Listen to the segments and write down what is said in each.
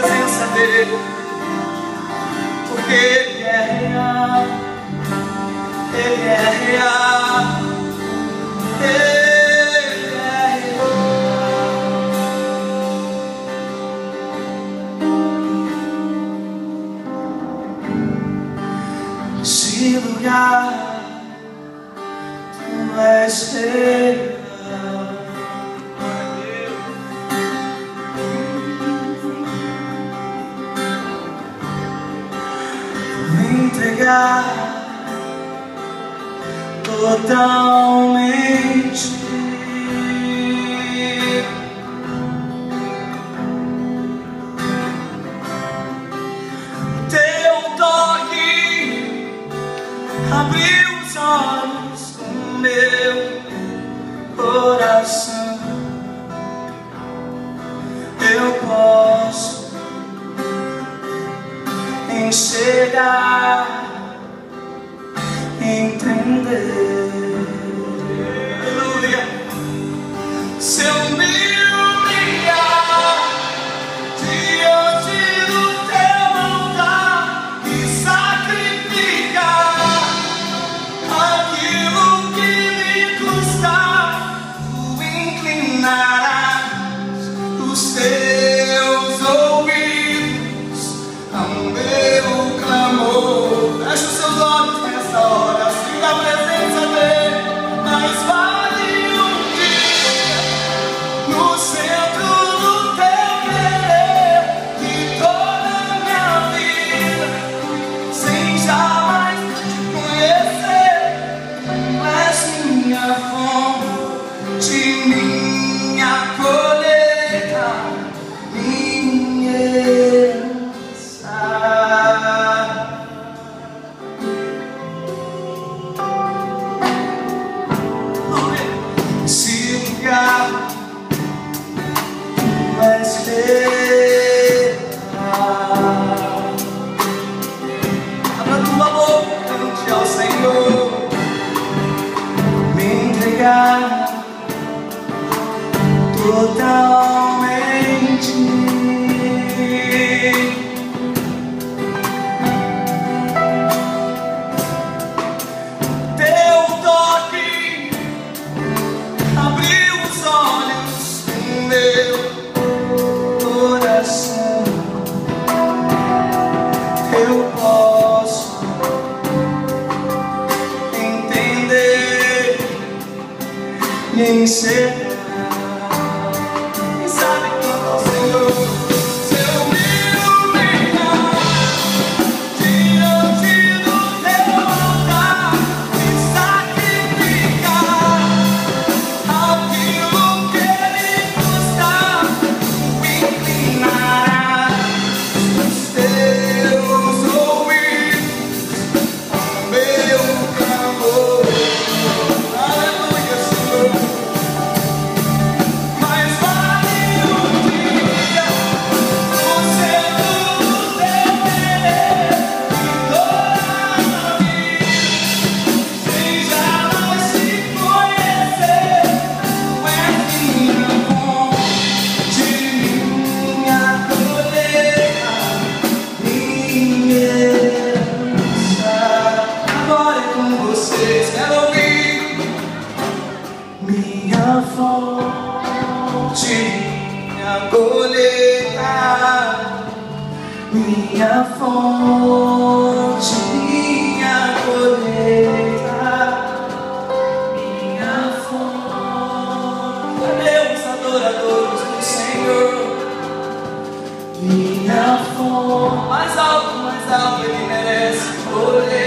presença dele, porque ele é real, ele é real, ele é real. Esse lugar, tu és teu. totalmente. Teu toque abriu os olhos do meu coração. Eu posso enxergar. Aleluia. Seu nome. frente ao Senhor, me entregar total. vencer. fonte, minha colheita, minha fonte, minha colheita, minha fonte. Cadê adoradores do Senhor? Minha fonte, mais alto, mais alto, ele merece colher.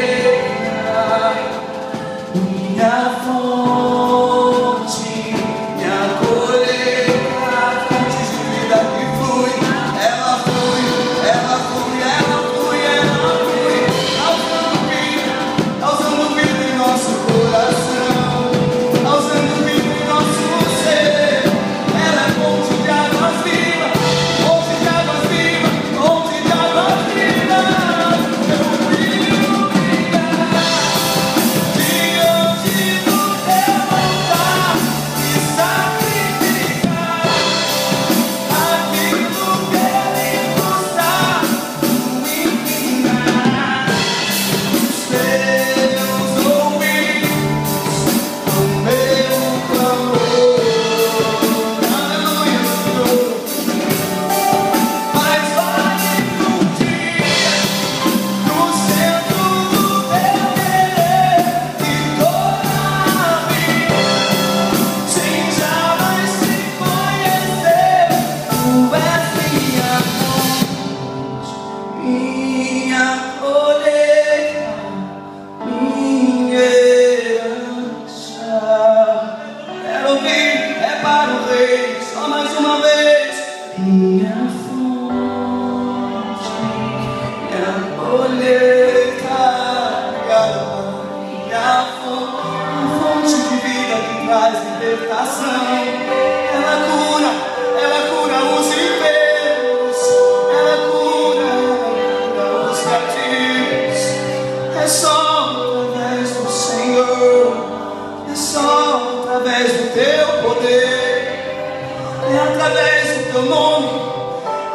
É através do teu nome.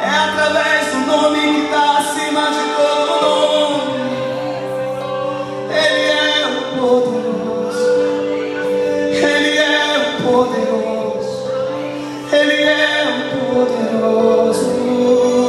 É através do nome que está acima de todo nome. Ele é o poderoso. Ele é o poderoso. Ele é o poderoso.